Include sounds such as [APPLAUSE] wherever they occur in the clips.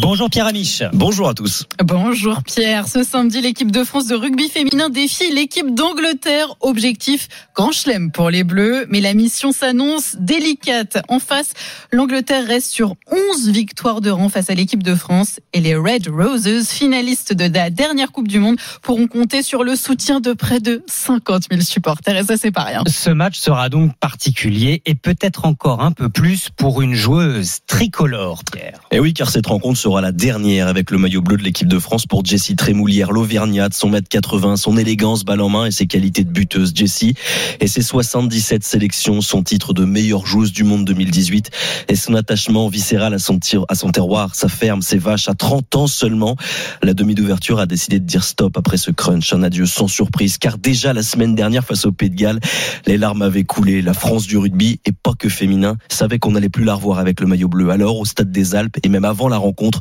Bonjour Pierre Amiche. Bonjour à tous. Bonjour Pierre. Ce samedi, l'équipe de France de rugby féminin défie l'équipe d'Angleterre. Objectif grand chelem pour les Bleus, mais la mission s'annonce délicate. En face, l'Angleterre reste sur 11 victoires de rang face à l'équipe de France et les Red Roses, finalistes de la dernière Coupe du Monde, pourront compter sur le soutien de près de 50 000 supporters et ça c'est pas rien. Ce match sera donc particulier et peut-être encore un peu plus pour une joueuse tricolore, Pierre. Et oui, car cette rencontre sera la dernière avec le maillot bleu de l'équipe de France pour Jessie Trémoulière, l'Auvergnate, son mètre 80, son élégance balle en main et ses qualités de buteuse. Jessie et ses 77 sélections, son titre de meilleure joueuse du monde 2018 et son attachement viscéral à son, tir, à son terroir, sa ferme, ses vaches. À 30 ans seulement, la demi d'ouverture a décidé de dire stop après ce crunch. Un adieu sans surprise, car déjà la semaine dernière face au Pays de Galles, les larmes avaient coulé. La France du rugby, et pas que féminin, savait qu'on n'allait plus la revoir avec le maillot bleu. Alors, au stade des Alpes, et même avant la rencontre,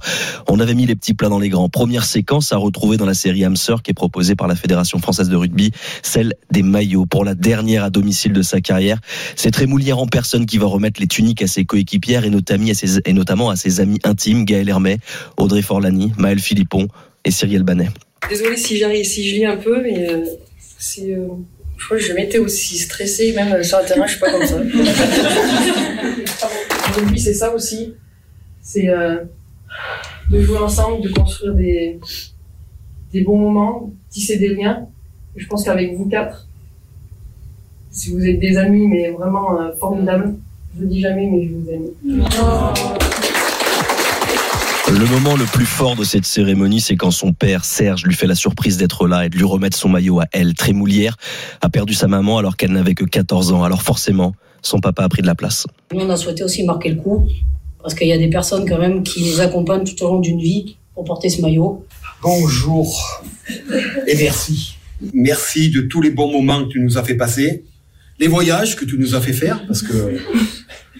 on avait mis les petits plats dans les grands. Première séquence à retrouver dans la série Hamster qui est proposée par la Fédération française de rugby, celle des maillots. Pour la dernière à domicile de sa carrière, c'est Trémoulière en personne qui va remettre les tuniques à ses coéquipières et notamment à ses, et notamment à ses amis intimes, Gaël Hermet, Audrey Forlani, Maël Philippon et Cyrielle Banet. Désolée si j'arrive, si je lis un peu, mais euh, c'est, euh, je crois que je m'étais aussi stressée, même euh, sur le terrain, je suis pas comme ça. [LAUGHS] Rugby, c'est ça aussi. C'est euh, de jouer ensemble, de construire des, des bons moments, tisser des liens. Et je pense qu'avec vous quatre, si vous êtes des amis, mais vraiment euh, formidables, je le dis jamais, mais je vous aime. Le moment le plus fort de cette cérémonie, c'est quand son père, Serge, lui fait la surprise d'être là et de lui remettre son maillot à elle. Trémoulière a perdu sa maman alors qu'elle n'avait que 14 ans. Alors forcément, son papa a pris de la place. Nous, on a souhaité aussi marquer le coup, parce qu'il y a des personnes quand même qui les accompagnent tout au long d'une vie pour porter ce maillot. Bonjour et merci. Merci de tous les bons moments que tu nous as fait passer, les voyages que tu nous as fait faire, parce que [LAUGHS]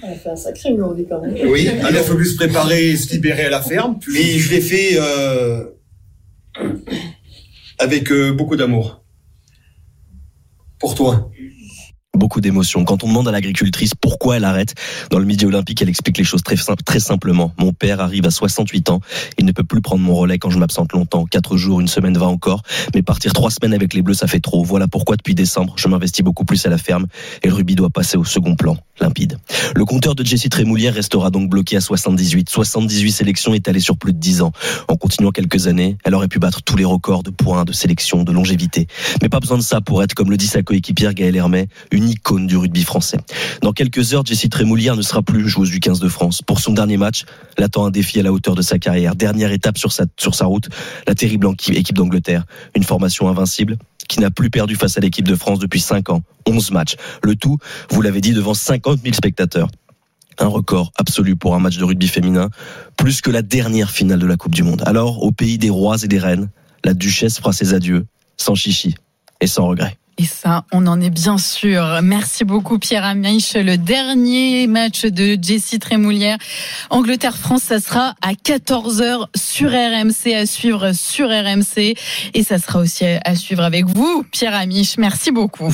On a fait un sacré aujourd'hui quand même. oui, il a fallu se préparer et se libérer à la ferme, mais je l'ai fait euh, avec euh, beaucoup d'amour. Pour toi. Beaucoup d'émotions. Quand on demande à l'agricultrice pourquoi elle arrête, dans le Midi Olympique, elle explique les choses très, très simplement. Mon père arrive à 68 ans. Il ne peut plus prendre mon relais quand je m'absente longtemps. Quatre jours, une semaine va encore. Mais partir trois semaines avec les Bleus, ça fait trop. Voilà pourquoi depuis décembre, je m'investis beaucoup plus à la ferme et le rugby doit passer au second plan. Limpide. Le compteur de Jessie Trémoulière restera donc bloqué à 78. 78 sélections étalées sur plus de 10 ans. En continuant quelques années, elle aurait pu battre tous les records de points, de sélection, de longévité. Mais pas besoin de ça pour être, comme le dit sa coéquipière Gaëlle Hermet, une icône du rugby français. Dans quelques heures, Jessie Trémoulière ne sera plus joueuse du 15 de France. Pour son dernier match, l'attend un défi à la hauteur de sa carrière. Dernière étape sur sa, sur sa route, la terrible équipe d'Angleterre. Une formation invincible qui n'a plus perdu face à l'équipe de France depuis 5 ans. 11 matchs. Le tout, vous l'avez dit, devant 50 000 spectateurs. Un record absolu pour un match de rugby féminin, plus que la dernière finale de la Coupe du Monde. Alors, au pays des rois et des reines, la duchesse fera ses adieux, sans chichi et sans regret. Et ça, on en est bien sûr. Merci beaucoup Pierre Amiche. Le dernier match de Jessie Trémoulière, Angleterre-France, ça sera à 14h sur RMC, à suivre sur RMC. Et ça sera aussi à suivre avec vous, Pierre Amiche. Merci beaucoup.